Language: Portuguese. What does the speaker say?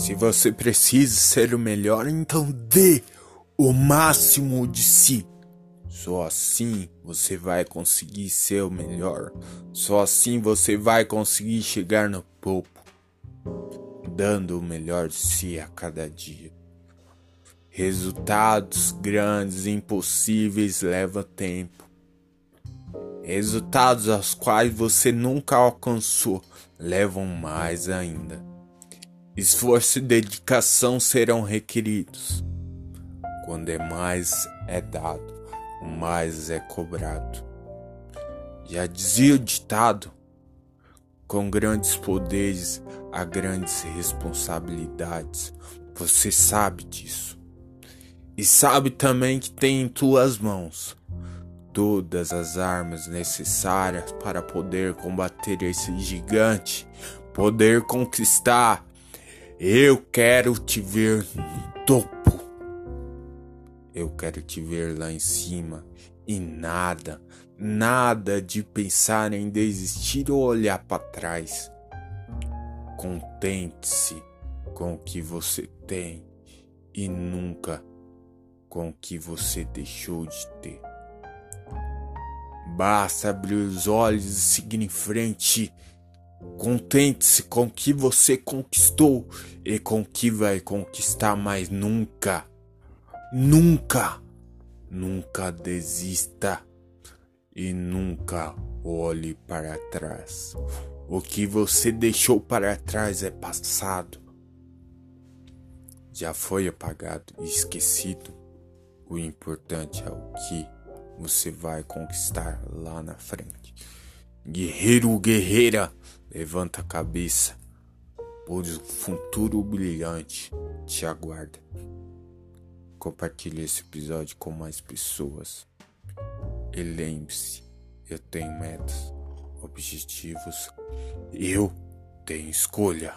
Se você precisa ser o melhor, então dê o máximo de si. Só assim você vai conseguir ser o melhor. Só assim você vai conseguir chegar no topo, dando o melhor de si a cada dia. Resultados grandes impossíveis levam tempo. Resultados aos quais você nunca alcançou levam mais ainda. Esforço e dedicação serão requeridos. Quando é mais é dado, mais é cobrado. Já dizia o ditado: com grandes poderes há grandes responsabilidades. Você sabe disso. E sabe também que tem em tuas mãos todas as armas necessárias para poder combater esse gigante, poder conquistar. Eu quero te ver no topo. Eu quero te ver lá em cima e nada, nada de pensar em desistir ou olhar para trás. Contente-se com o que você tem e nunca com o que você deixou de ter. Basta abrir os olhos e seguir em frente. Contente-se com o que você conquistou e com o que vai conquistar mais nunca. Nunca, nunca desista e nunca olhe para trás. O que você deixou para trás é passado. Já foi apagado e esquecido. O importante é o que você vai conquistar lá na frente. Guerreiro, guerreira, levanta a cabeça, pois o futuro brilhante te aguarda. Compartilhe esse episódio com mais pessoas. E lembre-se, eu tenho metas, objetivos, eu tenho escolha.